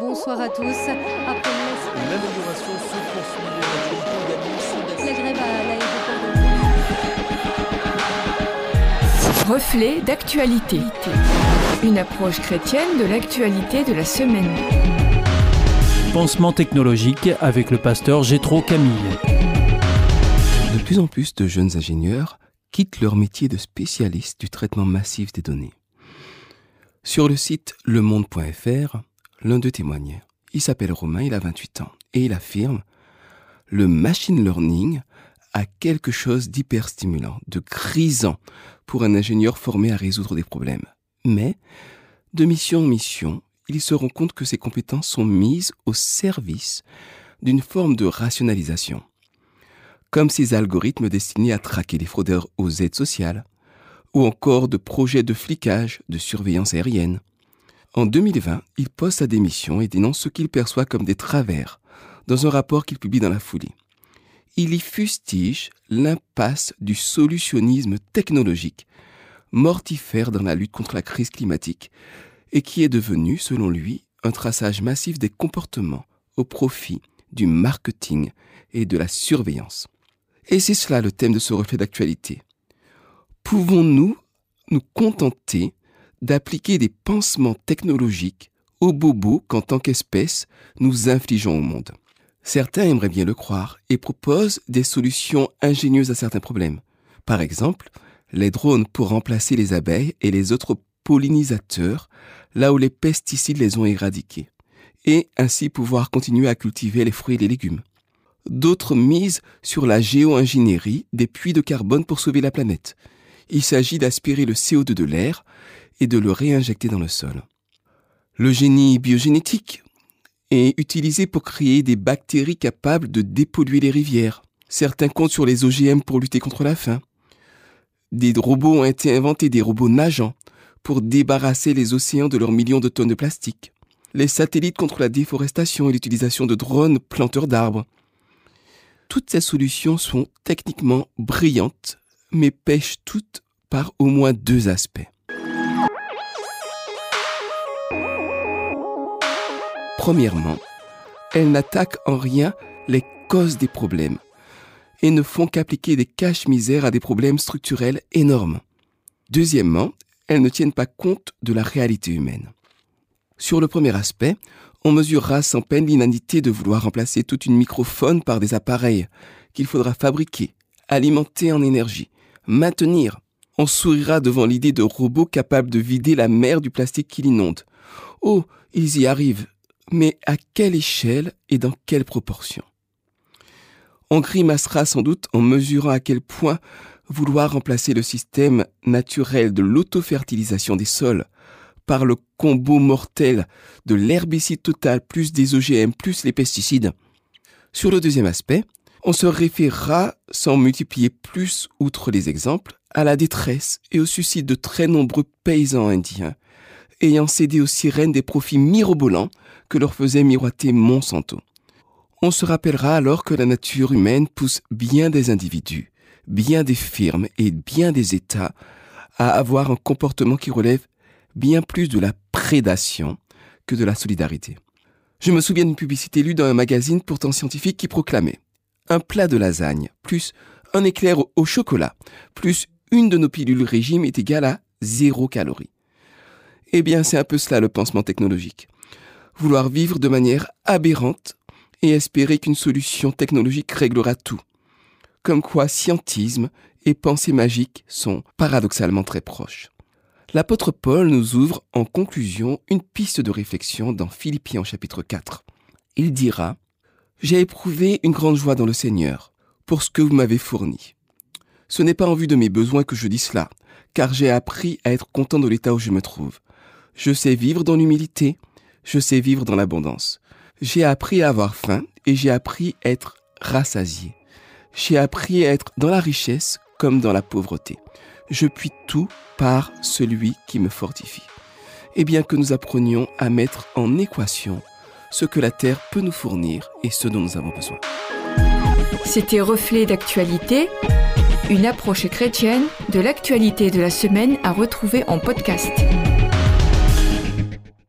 Bonsoir à tous. Après L'amélioration se poursuit. la grève à l'aéroport de Reflet d'actualité. Une approche chrétienne de l'actualité de la semaine. Pansement technologique avec le pasteur Gétro Camille. De plus en plus de jeunes ingénieurs quittent leur métier de spécialiste du traitement massif des données. Sur le site lemonde.fr, l'un d'eux témoignait. Il s'appelle Romain, il a 28 ans, et il affirme Le machine learning a quelque chose d'hyper stimulant, de grisant pour un ingénieur formé à résoudre des problèmes. Mais, de mission en mission, il se rend compte que ses compétences sont mises au service d'une forme de rationalisation comme ces algorithmes destinés à traquer les fraudeurs aux aides sociales, ou encore de projets de flicage, de surveillance aérienne. En 2020, il pose sa démission et dénonce ce qu'il perçoit comme des travers dans un rapport qu'il publie dans la foulée. Il y fustige l'impasse du solutionnisme technologique, mortifère dans la lutte contre la crise climatique, et qui est devenu, selon lui, un traçage massif des comportements au profit du marketing et de la surveillance. Et c'est cela le thème de ce reflet d'actualité. Pouvons-nous nous contenter d'appliquer des pansements technologiques aux bobos qu'en tant qu'espèce nous infligeons au monde Certains aimeraient bien le croire et proposent des solutions ingénieuses à certains problèmes. Par exemple, les drones pour remplacer les abeilles et les autres pollinisateurs là où les pesticides les ont éradiqués, et ainsi pouvoir continuer à cultiver les fruits et les légumes d'autres misent sur la géo-ingénierie des puits de carbone pour sauver la planète. Il s'agit d'aspirer le CO2 de l'air et de le réinjecter dans le sol. Le génie biogénétique est utilisé pour créer des bactéries capables de dépolluer les rivières. Certains comptent sur les OGM pour lutter contre la faim. Des robots ont été inventés, des robots nageants, pour débarrasser les océans de leurs millions de tonnes de plastique. Les satellites contre la déforestation et l'utilisation de drones planteurs d'arbres. Toutes ces solutions sont techniquement brillantes, mais pêchent toutes par au moins deux aspects. Premièrement, elles n'attaquent en rien les causes des problèmes et ne font qu'appliquer des caches-misères à des problèmes structurels énormes. Deuxièmement, elles ne tiennent pas compte de la réalité humaine. Sur le premier aspect, on mesurera sans peine l'inanité de vouloir remplacer toute une microphone par des appareils qu'il faudra fabriquer, alimenter en énergie, maintenir. On sourira devant l'idée de robots capables de vider la mer du plastique qui l'inonde. Oh, ils y arrivent, mais à quelle échelle et dans quelle proportion? On grimacera sans doute en mesurant à quel point vouloir remplacer le système naturel de l'autofertilisation des sols par le combo mortel de l'herbicide total plus des OGM plus les pesticides. Sur le deuxième aspect, on se référera, sans multiplier plus outre les exemples, à la détresse et au suicide de très nombreux paysans indiens, ayant cédé aux sirènes des profits mirobolants que leur faisait miroiter Monsanto. On se rappellera alors que la nature humaine pousse bien des individus, bien des firmes et bien des États à avoir un comportement qui relève bien plus de la prédation que de la solidarité. Je me souviens d'une publicité lue dans un magazine pourtant scientifique qui proclamait un plat de lasagne plus un éclair au chocolat plus une de nos pilules régime est égale à zéro calorie. Eh bien, c'est un peu cela le pansement technologique. Vouloir vivre de manière aberrante et espérer qu'une solution technologique réglera tout. Comme quoi scientisme et pensée magique sont paradoxalement très proches. L'apôtre Paul nous ouvre en conclusion une piste de réflexion dans Philippiens chapitre 4. Il dira J'ai éprouvé une grande joie dans le Seigneur pour ce que vous m'avez fourni. Ce n'est pas en vue de mes besoins que je dis cela, car j'ai appris à être content de l'état où je me trouve. Je sais vivre dans l'humilité, je sais vivre dans l'abondance. J'ai appris à avoir faim et j'ai appris à être rassasié. J'ai appris à être dans la richesse comme dans la pauvreté je puis tout par celui qui me fortifie. Et bien que nous apprenions à mettre en équation ce que la Terre peut nous fournir et ce dont nous avons besoin. C'était Reflet d'actualité, une approche chrétienne de l'actualité de la semaine à retrouver en podcast.